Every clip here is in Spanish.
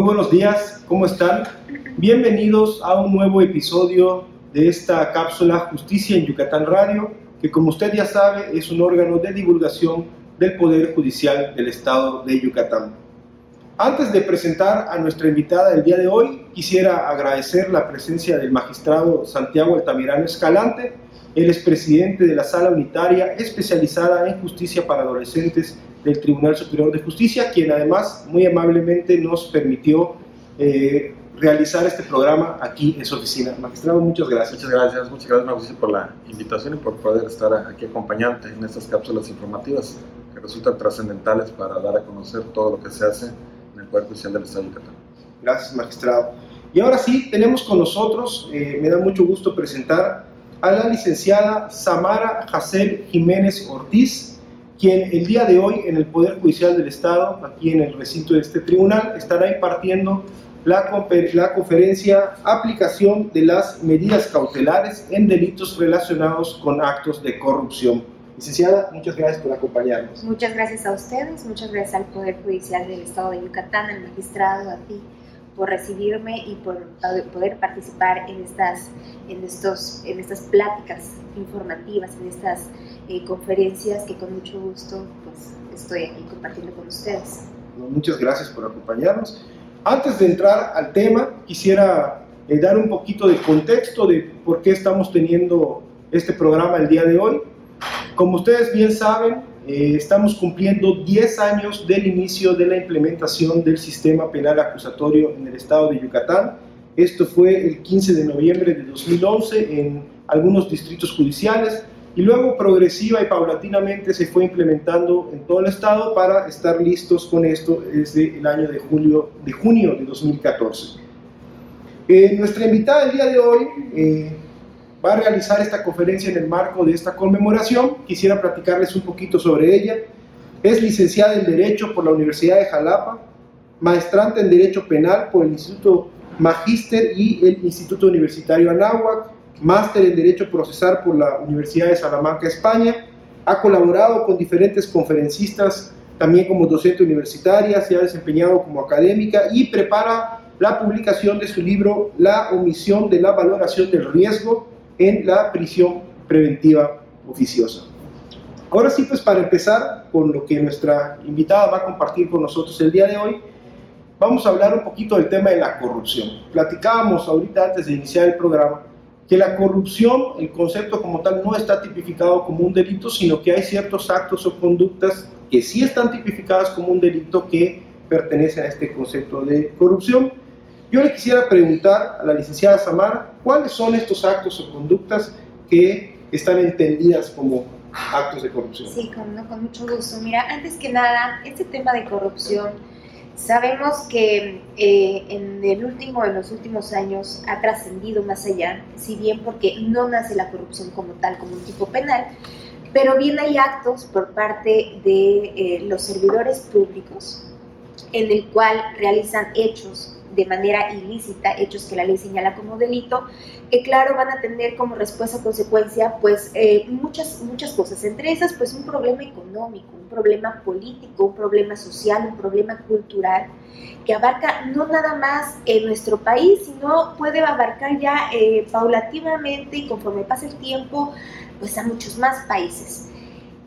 Muy buenos días, ¿cómo están? Bienvenidos a un nuevo episodio de esta cápsula Justicia en Yucatán Radio, que como usted ya sabe es un órgano de divulgación del Poder Judicial del Estado de Yucatán. Antes de presentar a nuestra invitada del día de hoy, quisiera agradecer la presencia del magistrado Santiago Altamirano Escalante, el expresidente de la Sala Unitaria especializada en justicia para adolescentes del Tribunal Superior de Justicia, quien además muy amablemente nos permitió eh, realizar este programa aquí en su oficina. Magistrado, muchas gracias. Muchas gracias, muchas gracias Mauricio por la invitación y por poder estar aquí acompañante en estas cápsulas informativas que resultan trascendentales para dar a conocer todo lo que se hace en el Poder Judicial del Estado de Yucatán. Gracias, magistrado. Y ahora sí, tenemos con nosotros, eh, me da mucho gusto presentar a la licenciada Samara Jacel Jiménez Ortiz, quien el día de hoy en el Poder Judicial del Estado, aquí en el recinto de este tribunal, estará impartiendo la, conferencia Aplicación de las medidas cautelares en delitos relacionados con actos de corrupción. Licenciada, muchas gracias por acompañarnos. Muchas gracias a ustedes, muchas gracias al Poder Judicial del Estado de Yucatán, al magistrado, a ti por recibirme y por poder participar en estas, en estos, en estas pláticas informativas, en estas eh, conferencias que con mucho gusto pues, estoy aquí compartiendo con ustedes. Muchas gracias por acompañarnos. Antes de entrar al tema, quisiera eh, dar un poquito de contexto de por qué estamos teniendo este programa el día de hoy. Como ustedes bien saben, eh, estamos cumpliendo 10 años del inicio de la implementación del sistema penal acusatorio en el estado de Yucatán. Esto fue el 15 de noviembre de 2011 en algunos distritos judiciales y luego progresiva y paulatinamente se fue implementando en todo el estado para estar listos con esto desde el año de, julio, de junio de 2014. Eh, nuestra invitada el día de hoy eh, va a realizar esta conferencia en el marco de esta conmemoración. Quisiera platicarles un poquito sobre ella. Es licenciada en Derecho por la Universidad de Jalapa, maestrante en Derecho Penal por el Instituto Magíster y el Instituto Universitario Anáhuac, máster en Derecho Procesar por la Universidad de Salamanca, España. Ha colaborado con diferentes conferencistas, también como docente universitaria, se ha desempeñado como académica y prepara la publicación de su libro La omisión de la valoración del riesgo en la prisión preventiva oficiosa. Ahora sí, pues para empezar con lo que nuestra invitada va a compartir con nosotros el día de hoy, vamos a hablar un poquito del tema de la corrupción. Platicábamos ahorita antes de iniciar el programa que la corrupción, el concepto como tal, no está tipificado como un delito, sino que hay ciertos actos o conductas que sí están tipificadas como un delito que pertenecen a este concepto de corrupción. Yo le quisiera preguntar a la licenciada Samara, ¿cuáles son estos actos o conductas que están entendidas como actos de corrupción? Sí, con, mucho gusto. Mira, antes que nada, este tema de corrupción, sabemos que eh, en, el último, en los últimos años ha trascendido más allá, si bien porque no nace la corrupción como tal, como un tipo penal, pero bien hay actos por parte de eh, los servidores públicos en el cual realizan hechos de manera ilícita, hechos que la ley señala como delito, que claro van a tener como respuesta consecuencia pues eh, muchas, muchas cosas, entre esas pues un problema económico, un problema político, un problema social, un problema cultural, que abarca no nada más nuestro país, sino puede abarcar ya eh, paulativamente y conforme pasa el tiempo pues a muchos más países.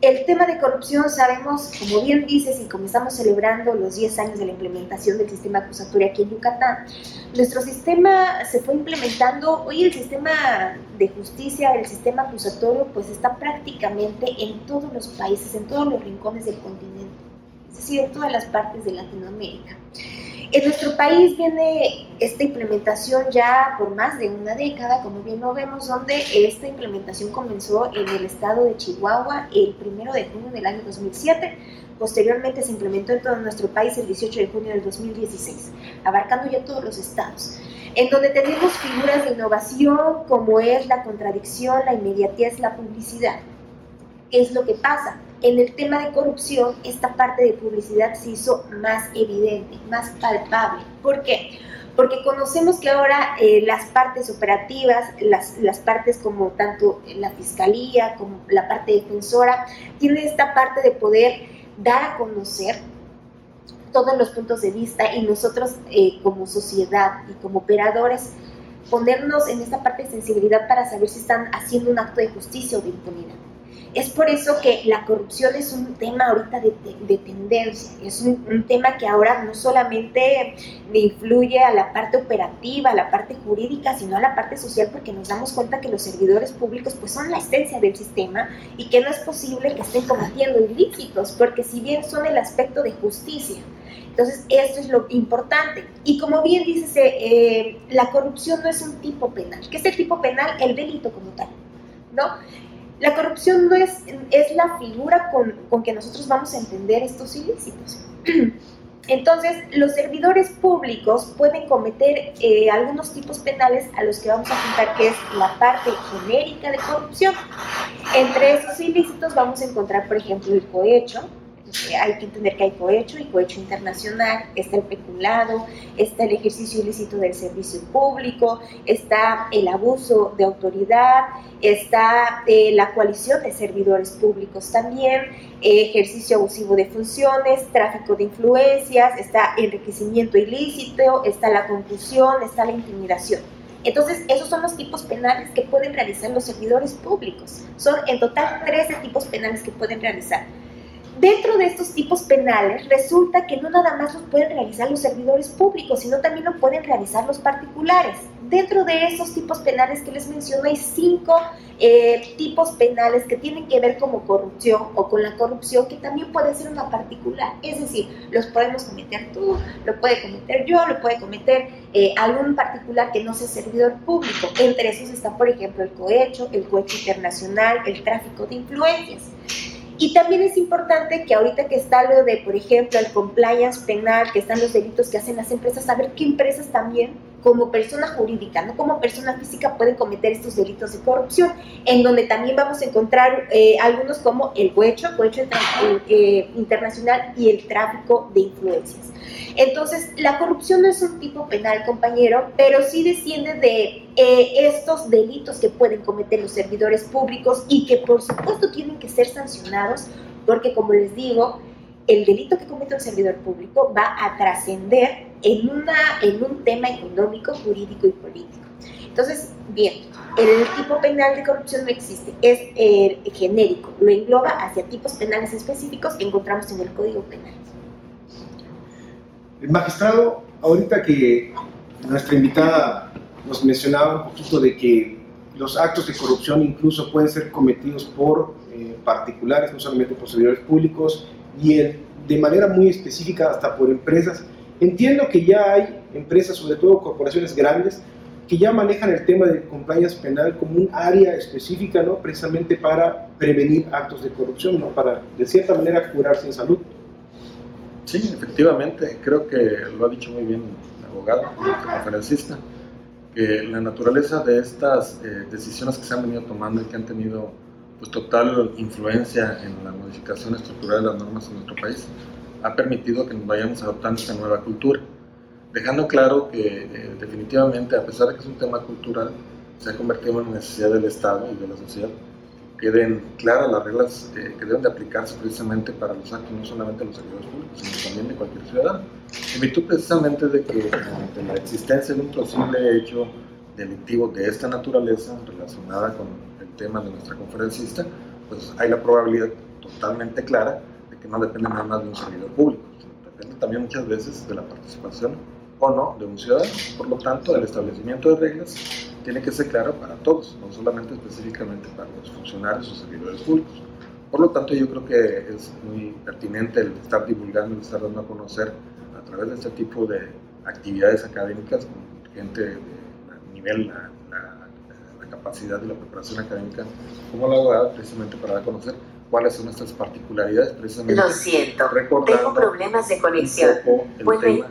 El tema de corrupción sabemos, como bien dices, y como estamos celebrando los 10 años de la implementación del sistema acusatorio aquí en Yucatán, nuestro sistema se fue implementando, hoy el sistema de justicia, el sistema acusatorio, pues está prácticamente en todos los países, en todos los rincones del continente, es decir, en todas las partes de Latinoamérica. En nuestro país viene esta implementación ya por más de una década, como bien lo vemos, donde esta implementación comenzó en el estado de Chihuahua el 1 de junio del año 2007. Posteriormente se implementó en todo nuestro país el 18 de junio del 2016, abarcando ya todos los estados, en donde tenemos figuras de innovación como es la contradicción, la inmediatez, la publicidad. ¿Qué es lo que pasa? En el tema de corrupción, esta parte de publicidad se hizo más evidente, más palpable. ¿Por qué? Porque conocemos que ahora eh, las partes operativas, las, las, partes como tanto la fiscalía como la parte defensora, tienen esta parte de poder dar a conocer todos los puntos de vista y nosotros eh, como sociedad y como operadores ponernos en esta parte de sensibilidad para saber si están haciendo un acto de justicia o de impunidad. Es por eso que la corrupción es un tema ahorita de, de, tendencia, es un, tema que ahora no solamente influye a la parte operativa, a la parte jurídica, sino a la parte social, porque nos damos cuenta que los servidores públicos pues son la esencia del sistema y que no es posible que estén cometiendo ilícitos, porque si bien son el aspecto de justicia, entonces, esto es lo importante. Y como bien dices, eh, la corrupción no es un tipo penal. ¿Qué es el tipo penal? El delito como tal, ¿no? La corrupción no es, es la figura con, con que nosotros vamos a entender estos ilícitos. Entonces, los servidores públicos pueden cometer eh, algunos tipos penales a los que vamos a apuntar, que es la parte genérica de corrupción. Entre esos ilícitos vamos a encontrar, por ejemplo, el cohecho, hay que entender que hay cohecho y cohecho internacional, está el peculado, está el ejercicio ilícito del servicio público, está el abuso de autoridad, está eh, la coalición de servidores públicos también, ejercicio abusivo de funciones, tráfico de influencias, está enriquecimiento ilícito, está la confusión, está la intimidación. Entonces, esos son los tipos penales que pueden realizar los servidores públicos. Son en total 13 tipos penales que pueden realizar. Dentro de estos tipos penales resulta que no nada más los pueden realizar los servidores públicos, sino también lo pueden realizar los particulares. Dentro de esos tipos penales que les menciono hay cinco eh, tipos penales que tienen que ver como corrupción o con la corrupción que también puede ser una particular. Es decir, los podemos cometer tú, lo puede cometer yo, lo puede cometer eh, algún particular que no sea servidor público. Entre esos está, por ejemplo, el cohecho, el cohecho internacional, el tráfico de influencias. Y también es importante que ahorita que está lo de, por ejemplo, el compliance penal, que están los delitos que hacen las empresas, saber qué empresas también, como persona jurídica, no como persona física, pueden cometer estos delitos de corrupción, en donde también vamos a encontrar eh, algunos como el cohecho, cohecho eh, internacional y el tráfico de influencias. Entonces, la corrupción no es un tipo penal, compañero, pero sí desciende de eh, estos delitos que pueden cometer los servidores públicos y que por supuesto tienen que ser sancionados, porque como les digo, el delito que comete un servidor público va a trascender en, en un tema económico, jurídico y político. Entonces, bien, el tipo penal de corrupción no existe, es eh, genérico, lo engloba hacia tipos penales específicos que encontramos en el Código Penal. El magistrado, ahorita que nuestra invitada nos mencionaba un poquito de que los actos de corrupción incluso pueden ser cometidos por eh, particulares, no solamente por servidores públicos, y de manera muy específica hasta por empresas. Entiendo que ya hay empresas, sobre todo corporaciones grandes, que ya manejan el tema de compliance penal como un área específica, ¿no? precisamente para prevenir actos de corrupción, ¿no? para de cierta manera curarse en salud. Sí, efectivamente, creo que lo ha dicho muy bien el abogado, el conferencista, que la naturaleza de estas eh, decisiones que se han venido tomando y que han tenido pues, total influencia en la modificación estructural de las normas en nuestro país ha permitido que nos vayamos adoptando esta nueva cultura, dejando claro que eh, definitivamente, a pesar de que es un tema cultural, se ha convertido en una necesidad del Estado y de la sociedad queden claras las reglas eh, que deben de aplicarse precisamente para los actos, no solamente de los servidores públicos, sino también de cualquier ciudadano. En virtud precisamente de que ante la existencia de un posible hecho delictivo de esta naturaleza relacionada con tema de nuestra conferencista, pues hay la probabilidad totalmente clara de que no depende nada más de un servidor público, depende también muchas veces de la participación o no de un ciudadano. Por lo tanto, el establecimiento de reglas tiene que ser claro para todos, no solamente específicamente para los funcionarios o servidores públicos. Por lo tanto, yo creo que es muy pertinente el estar divulgando, el estar dando a conocer a través de este tipo de actividades académicas con gente de nivel, la, capacidad y la preparación académica, como la abogada, precisamente para dar a conocer cuáles son nuestras particularidades, precisamente. Lo siento, tengo problemas de conexión. Un tema,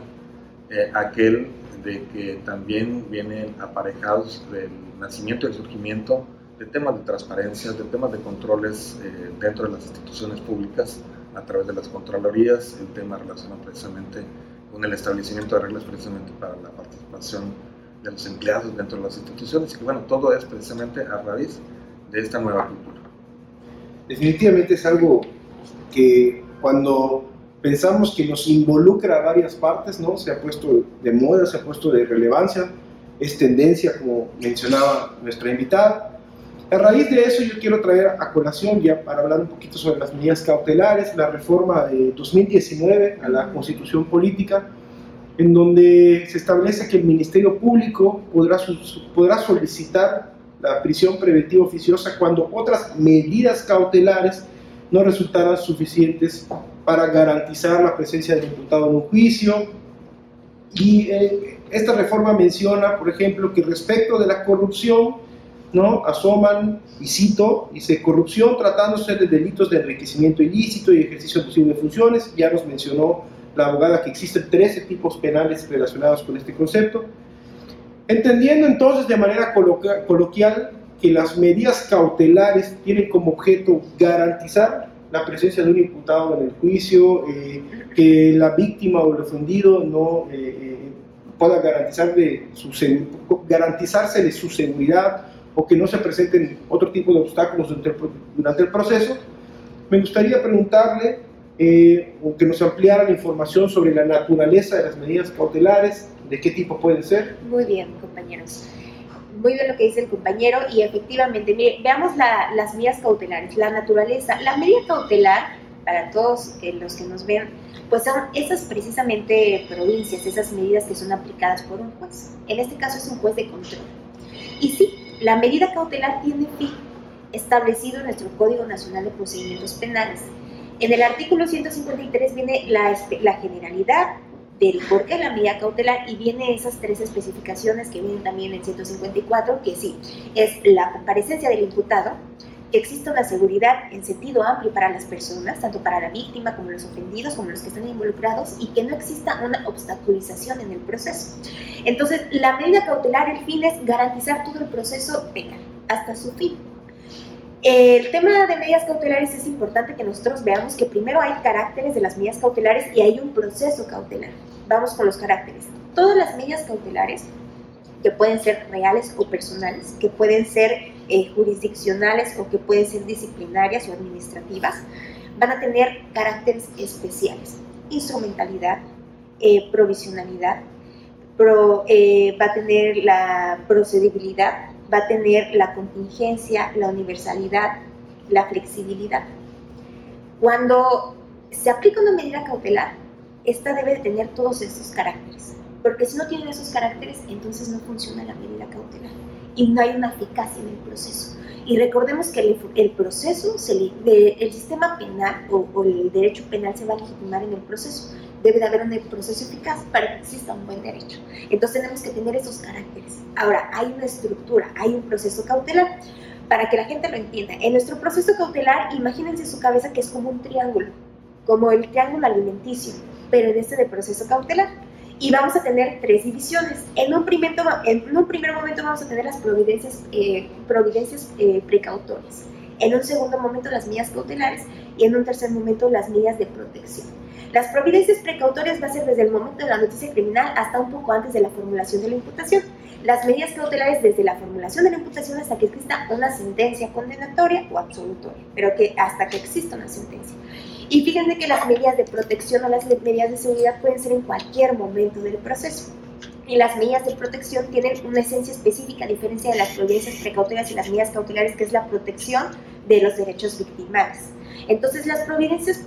eh, aquel de que también vienen aparejados del nacimiento y el surgimiento de temas de transparencia, de temas de controles eh, dentro de las instituciones públicas a través de las contralorías, el tema relacionado precisamente con el establecimiento de reglas precisamente para la participación de los empleados dentro de las instituciones que bueno, todo es precisamente a raíz de esta nueva cultura. Definitivamente es algo que cuando pensamos que nos involucra a varias partes, ¿no? Se ha puesto de moda, se ha puesto de relevancia, es tendencia, como mencionaba nuestra invitada. A raíz de eso yo quiero traer a colación, ya para hablar un poquito sobre las medidas cautelares, la reforma de 2019 a la Constitución Política, en donde se establece que el Ministerio Público podrá, podrá solicitar la prisión preventiva oficiosa cuando otras medidas cautelares no resultaran suficientes para garantizar la presencia del imputado en un juicio. Y eh, esta reforma menciona, por ejemplo, que respecto de la corrupción, ¿no? asoman, y cito, dice, corrupción tratándose de delitos de enriquecimiento ilícito y ejercicio abusivo de funciones, ya nos mencionó la abogada que existen 13 tipos penales relacionados con este concepto, entendiendo entonces de manera coloquial que las medidas cautelares tienen como objeto garantizar la presencia de un imputado en el juicio, eh, que la víctima o el ofendido no eh, eh, pueda garantizar de su, garantizarse de su seguridad o que no se presenten otro tipo de obstáculos durante el proceso. Me gustaría preguntarle eh, que nos ampliara la información sobre la naturaleza de las medidas cautelares, de qué tipo pueden ser. Muy bien, compañeros. Muy bien lo que dice el compañero y efectivamente, mire, veamos las medidas cautelares, la naturaleza. La medida cautelar, para todos eh, los que nos ven, pues son esas precisamente provincias, esas medidas que son aplicadas por un juez. En este caso es un juez de control. Y sí, la medida cautelar tiene fin establecido en nuestro Código Nacional de Procedimientos Penales en el artículo 153 viene la, la generalidad del por qué la medida cautelar y viene esas tres especificaciones que vienen también en 154, que sí, es la comparecencia del imputado, que exista una seguridad en sentido amplio para las personas, tanto para la víctima como los ofendidos, como los que están involucrados, y que no exista una obstaculización en el proceso. Entonces, la medida cautelar, el fin es garantizar todo el proceso penal, hasta su fin. El tema de medidas cautelares es importante que nosotros veamos que primero hay caracteres de las medidas cautelares y hay un proceso cautelar. Vamos con los caracteres. Todas las medidas cautelares, que pueden ser reales o personales, que pueden ser eh, jurisdiccionales o que pueden ser disciplinarias o administrativas, van a tener caracteres especiales. Instrumentalidad, eh, provisionalidad, eh, va a tener la procedibilidad, va a tener la contingencia, la universalidad, la flexibilidad. Cuando se aplica una medida cautelar, esta debe tener todos estos caracteres, porque si no tiene esos caracteres, entonces no funciona la medida cautelar y no hay una eficacia en el proceso. Y recordemos que el, proceso, el sistema penal o, o el derecho penal se va a legitimar en el proceso debe de haber un proceso eficaz para que exista un buen derecho. Entonces tenemos que tener esos caracteres. Ahora, hay una estructura, hay un proceso cautelar. Para que la gente lo entienda, en nuestro proceso cautelar, imagínense su cabeza que es como un triángulo, como el triángulo alimenticio, pero en este de proceso cautelar. Y vamos a tener tres divisiones. En un, primer, en un primer momento vamos a tener las providencias, eh, providencias eh, precautorias. En un segundo momento las medidas cautelares y en un tercer momento las medidas de protección. Las providencias precautorias va a ser desde el momento de la noticia criminal hasta un poco antes de la formulación de la imputación. Las medidas cautelares desde la formulación de la imputación hasta que exista una sentencia condenatoria o absolutoria, pero que hasta que exista una sentencia. Y fíjense que las medidas de protección o las medidas de seguridad pueden ser en cualquier momento del proceso. Y las medidas de protección tienen una esencia específica a diferencia de las providencias precautorias y las medidas cautelares, que es la protección de los derechos victimales. Entonces, las providencias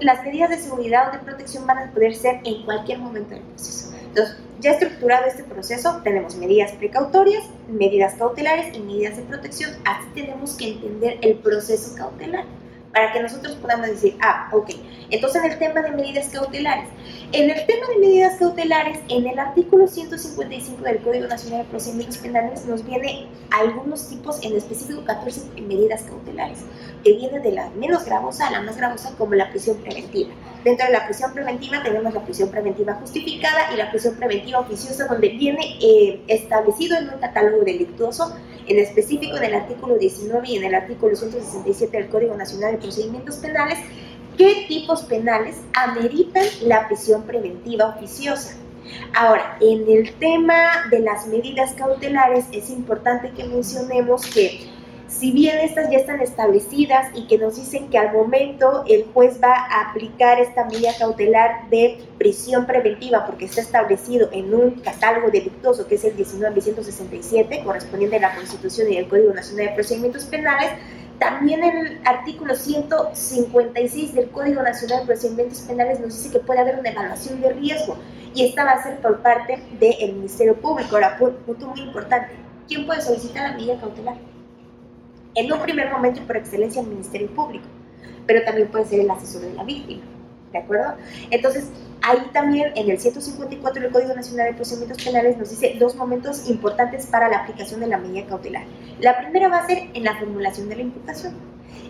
las medidas de seguridad o de protección van a poder ser en cualquier momento del proceso. Entonces, ya estructurado este proceso, tenemos medidas precautorias, medidas cautelares y medidas de protección. Así tenemos que entender el proceso cautelar para que nosotros podamos decir, ah, ok, entonces en el tema de medidas cautelares, en el tema de medidas cautelares, en el artículo 155 del Código Nacional de Procedimientos Penales nos viene algunos tipos, en específico 14 medidas cautelares, que vienen de la menos gravosa a la más gravosa como la prisión preventiva. Dentro de la prisión preventiva tenemos la prisión preventiva justificada y la prisión preventiva oficiosa, donde viene eh, establecido en un catálogo delictuoso en específico en el artículo 19 y en el artículo 167 del Código Nacional de Procedimientos Penales, qué tipos penales ameritan la prisión preventiva oficiosa. Ahora, en el tema de las medidas cautelares es importante que mencionemos que si bien estas ya están establecidas y que nos dicen que al momento el juez va a aplicar esta medida cautelar de prisión preventiva porque está establecido en un catálogo delictuoso que es el 1967 correspondiente a la Constitución y el Código Nacional de Procedimientos Penales, también el artículo 156 del Código Nacional de Procedimientos Penales nos dice que puede haber una evaluación de riesgo y esta va a ser por parte del Ministerio Público. Ahora, punto muy importante, ¿quién puede solicitar la medida cautelar? En un primer momento y por excelencia el Ministerio Público, pero también puede ser el asesor de la víctima, ¿de acuerdo? Entonces, ahí también en el 154 del Código Nacional de Procedimientos Penales nos dice dos momentos importantes para la aplicación de la medida cautelar. La primera va a ser en la formulación de la imputación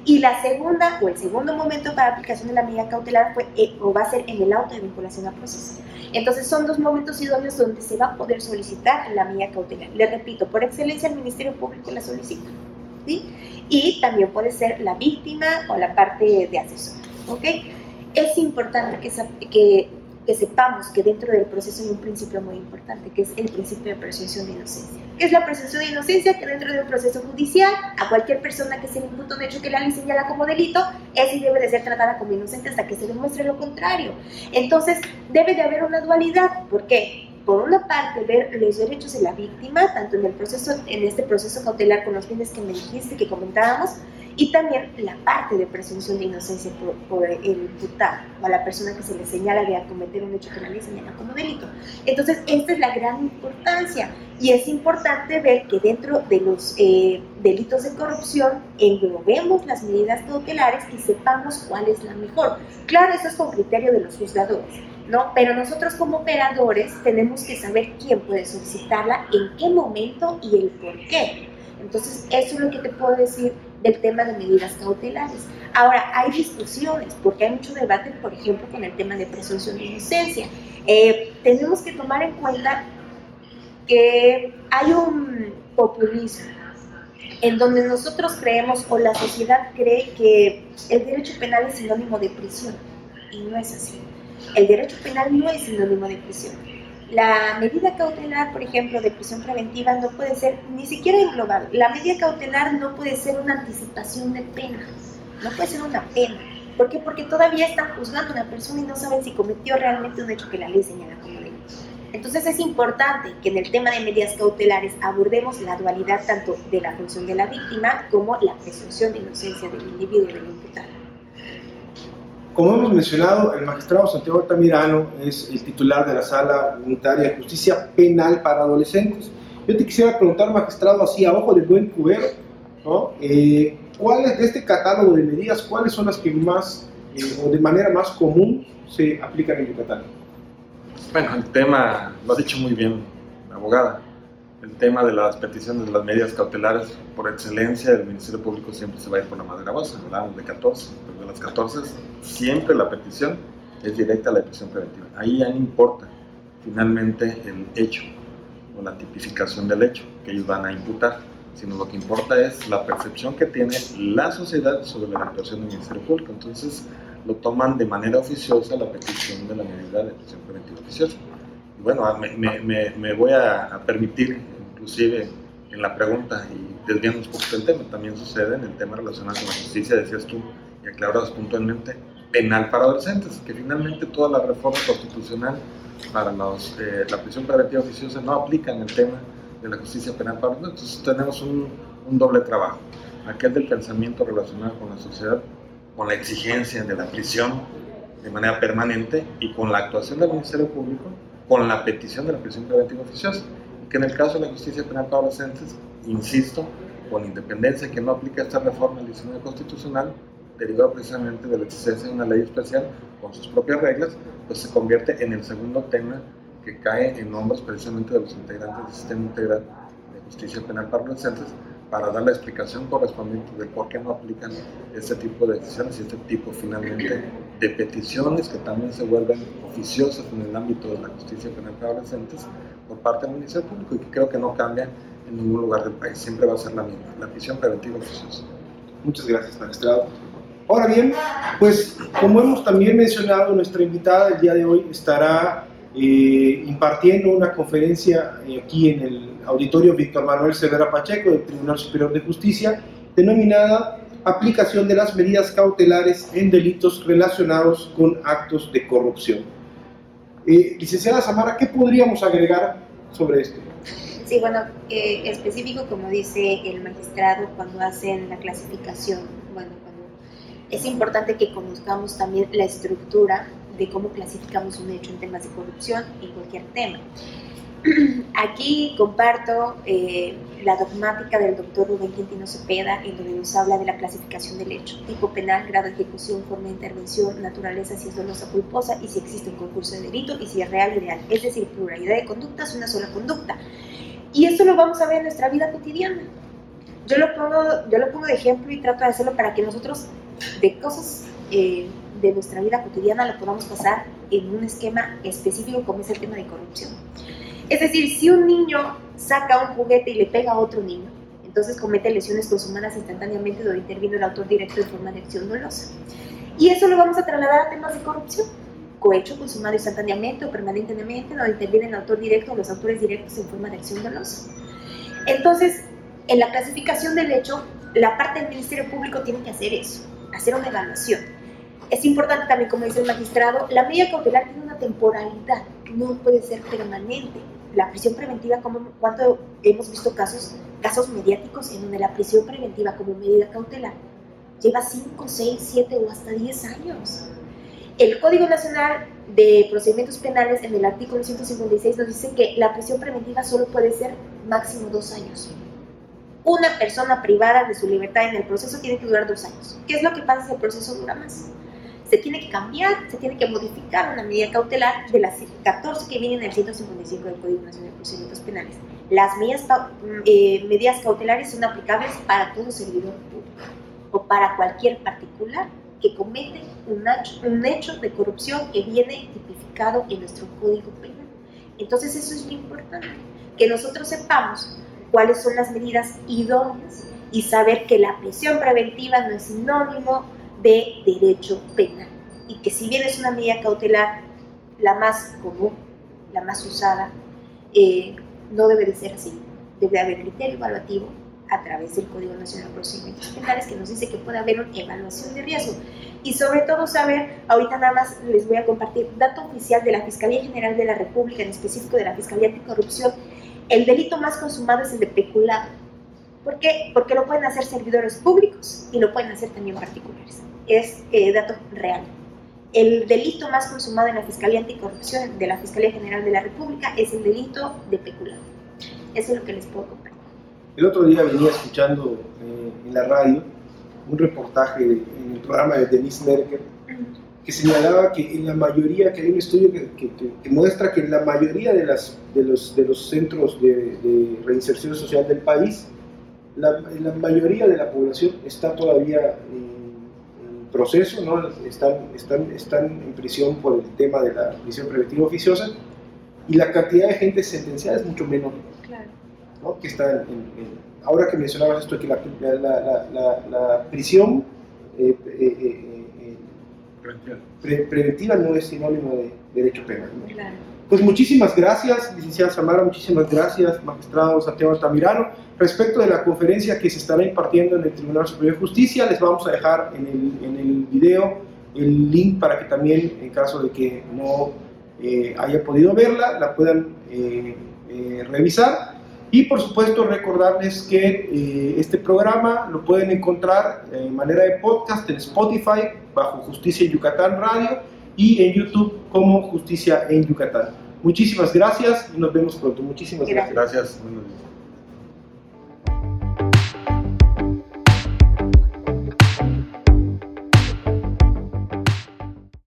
y la segunda o el segundo momento para aplicación de la medida cautelar fue, eh, o va a ser en el auto de vinculación a proceso. Entonces son dos momentos idóneos donde se va a poder solicitar la medida cautelar. Le repito, por excelencia el Ministerio Público la solicita. Y también puede ser la víctima o la parte de asesor, ¿ok? Es importante que, sepamos que dentro del proceso hay un principio muy importante, que es el principio de presunción de inocencia. ¿Qué es la presunción de inocencia? Que dentro del proceso judicial, a cualquier persona que se le imputa un hecho que la ley señala como delito, es y debe de ser tratada como inocente hasta que se demuestre lo contrario. Entonces, debe de haber una dualidad. ¿Por qué? Por una parte, ver los derechos de la víctima, tanto en el proceso, en este proceso cautelar con los fines que me dijiste, que comentábamos, y también la parte de presunción de inocencia por, el imputado o a la persona que se le señala de cometer un hecho que ley señala como delito. Entonces, esta es la gran importancia y es importante ver que dentro de los eh, delitos de corrupción englobemos las medidas cautelares y sepamos cuál es la mejor. Claro, eso es con criterio de los juzgadores ¿no? Pero nosotros como operadores tenemos que saber quién puede solicitarla, en qué momento y el por qué. Entonces, eso es lo que te puedo decir del tema de medidas cautelares. Ahora, hay discusiones, porque hay mucho debate, por ejemplo, con el tema de presunción de inocencia. Eh, tenemos que tomar en cuenta que hay un populismo en donde nosotros creemos o la sociedad cree que el derecho penal es sinónimo de prisión, y no es así. El derecho penal no es sinónimo de prisión. La medida cautelar, por ejemplo, de prisión preventiva no puede ser ni siquiera englobada. La medida cautelar no puede ser una anticipación de pena, no puede ser una pena. ¿Por qué? Porque todavía están juzgando a una persona y no saben si cometió realmente un hecho que la ley señala como delito. Entonces es importante que en el tema de medidas cautelares abordemos la dualidad tanto de la función de la víctima como la presunción de inocencia del individuo del imputado. Como hemos mencionado, el magistrado Santiago Altamirano es el titular de la Sala Unitaria de Justicia Penal para Adolescentes. Yo te quisiera preguntar, magistrado, así a ojo de buen cubero, ¿no? Eh, ¿cuáles de este catálogo de medidas, cuáles son las que más eh, o de manera más común se aplican en Yucatán? Bueno, el tema lo ha dicho muy bien la abogada el tema de las peticiones de las medidas cautelares, por excelencia, el Ministerio Público siempre se va a ir por la madera base, hablamos de 14, pero de las 14 siempre la petición es directa a la prisión preventiva. Ahí ya no importa finalmente el hecho o la tipificación del hecho que ellos van a imputar, sino lo que importa es la percepción que tiene la sociedad sobre la actuación del Ministerio Público. Entonces lo toman de manera oficiosa la petición de la medida de prisión preventiva oficiosa bueno, me, me, me voy a, permitir, inclusive en la pregunta y desviando un poco del tema, también sucede en el tema relacionado con la justicia, decías tú y aclarabas puntualmente, penal para adolescentes, que finalmente toda la reforma constitucional para los, eh, la prisión preventiva oficiosa no aplica en el tema de la justicia penal para adolescentes. Entonces tenemos un doble trabajo, aquel del pensamiento relacionado con la sociedad, con la exigencia de la prisión de manera permanente y con la actuación del Ministerio Público con la petición de la prisión preventiva oficiosa, que en el caso de la justicia penal para adolescentes, insisto, con independencia que no aplica esta reforma del diseño constitucional, derivada precisamente de la existencia de una ley especial con sus propias reglas, pues se convierte en el segundo tema que cae en hombros precisamente de los integrantes del sistema integral de justicia penal para adolescentes para dar la explicación correspondiente de por qué no aplican este tipo de decisiones y este tipo finalmente de peticiones que también se vuelven oficiosas en el ámbito de la justicia penal para adolescentes por parte del Ministerio Público y que creo que no cambia en ningún lugar del país, siempre va a ser la misma, la prisión preventiva oficiosa. Muchas gracias, magistrado. Ahora bien, pues como hemos también mencionado, nuestra invitada el día de hoy estará eh, impartiendo una conferencia eh, aquí en el auditorio Víctor Manuel Severa Pacheco del Tribunal Superior de Justicia denominada aplicación de las medidas cautelares en delitos relacionados con actos de corrupción. Licenciada Samara, ¿qué podríamos agregar sobre esto? Sí, bueno, eh, específico como dice el magistrado cuando hacen la clasificación, bueno, es importante que conozcamos también la estructura de cómo clasificamos un hecho en temas de corrupción en cualquier tema. Aquí comparto eh, la dogmática del doctor Rubén Quintino Cepeda, en donde nos habla de la clasificación del hecho, tipo penal, grado de ejecución, forma de intervención, naturaleza, si es dolosa culposa, y si existe un concurso de delito, y si es real o ideal. Es decir, pluralidad de conductas, una sola conducta. Y esto lo vamos a ver en nuestra vida cotidiana. Yo lo pongo, yo lo pongo de ejemplo y trato de hacerlo para que nosotros, de cosas eh, de nuestra vida cotidiana, lo podamos pasar en un esquema específico como es el tema de corrupción. Es decir, si un niño saca un juguete y le pega a otro niño, entonces comete lesiones consumadas instantáneamente donde interviene el autor directo de forma de acción dolosa. Y eso lo vamos a trasladar a temas de corrupción. Cohecho consumado instantáneamente o permanentemente, donde interviene el autor directo o los autores directos en forma de acción dolosa. Entonces, en la clasificación del hecho, la parte del Ministerio Público tiene que hacer eso, hacer una evaluación. Es importante también, como dice el magistrado, la medida cautelar tiene una temporalidad, no puede ser permanente la prisión preventiva, como cuando hemos visto casos, casos mediáticos en donde la prisión preventiva como medida cautelar lleva 5, 6, 7 o hasta 10 años. El Código Nacional de Procedimientos Penales en el artículo 156 nos dice que la prisión preventiva solo puede ser máximo dos años. Una persona privada de su libertad en el proceso tiene que durar dos años. ¿Qué es lo que pasa si el proceso dura más? Se tiene que cambiar, se tiene que modificar una medida cautelar de las 14 que vienen en el 155 del Código Nacional de Procedimientos Penales. Las medidas, eh, medidas cautelares son aplicables para todo servidor público o para cualquier particular que comete un un hecho de corrupción que viene tipificado en nuestro Código Penal. Entonces eso es muy importante, que nosotros sepamos cuáles son las medidas idóneas y saber que la prisión preventiva no es sinónimo de derecho penal. Y que si bien es una medida cautelar la más común, la más usada, eh, no debe de ser así. Debe haber criterio evaluativo a través del Código Nacional de Procedimientos Penales que nos dice que puede haber una evaluación de riesgo. Y sobre todo saber, ahorita nada más les voy a compartir dato oficial de la Fiscalía General de la República, en específico de la Fiscalía Anticorrupción, el delito más consumado es el de peculado. ¿Por qué? Porque lo pueden hacer servidores públicos y lo pueden hacer también particulares es eh, dato real. El delito más consumado en la Fiscalía Anticorrupción de la Fiscalía General de la República es el delito de peculado. Eso es lo que les puedo compartir. El otro día venía escuchando eh, en la radio un reportaje en el programa de Denise Merkel que señalaba que en la mayoría, que hay un estudio que, que, muestra que en la mayoría de, las, de, los, de los centros de, de reinserción social del país, la, la, mayoría de la población está todavía eh, proceso, ¿no? están, están, están en prisión por el tema de la prisión preventiva oficiosa y la cantidad de gente sentenciada es mucho menor. Claro. ¿no? Que está ahora que mencionabas esto, que la, la, la, prisión eh, eh, eh, preventiva no es sinónimo de derecho penal. ¿no? Claro. Pues muchísimas gracias, licenciada Samara, muchísimas gracias, magistrado Santiago Altamirano. Respecto de la conferencia que se estará impartiendo en el Tribunal Superior de Justicia, les vamos a dejar en el, en el video el link para que también, en caso de que no eh, haya podido verla, la puedan eh, eh, revisar. Y por supuesto recordarles que este programa lo pueden encontrar en manera de podcast en Spotify bajo Justicia en Yucatán Radio y en YouTube como Justicia en Yucatán. Muchísimas gracias y nos vemos pronto. Muchísimas gracias. Gracias.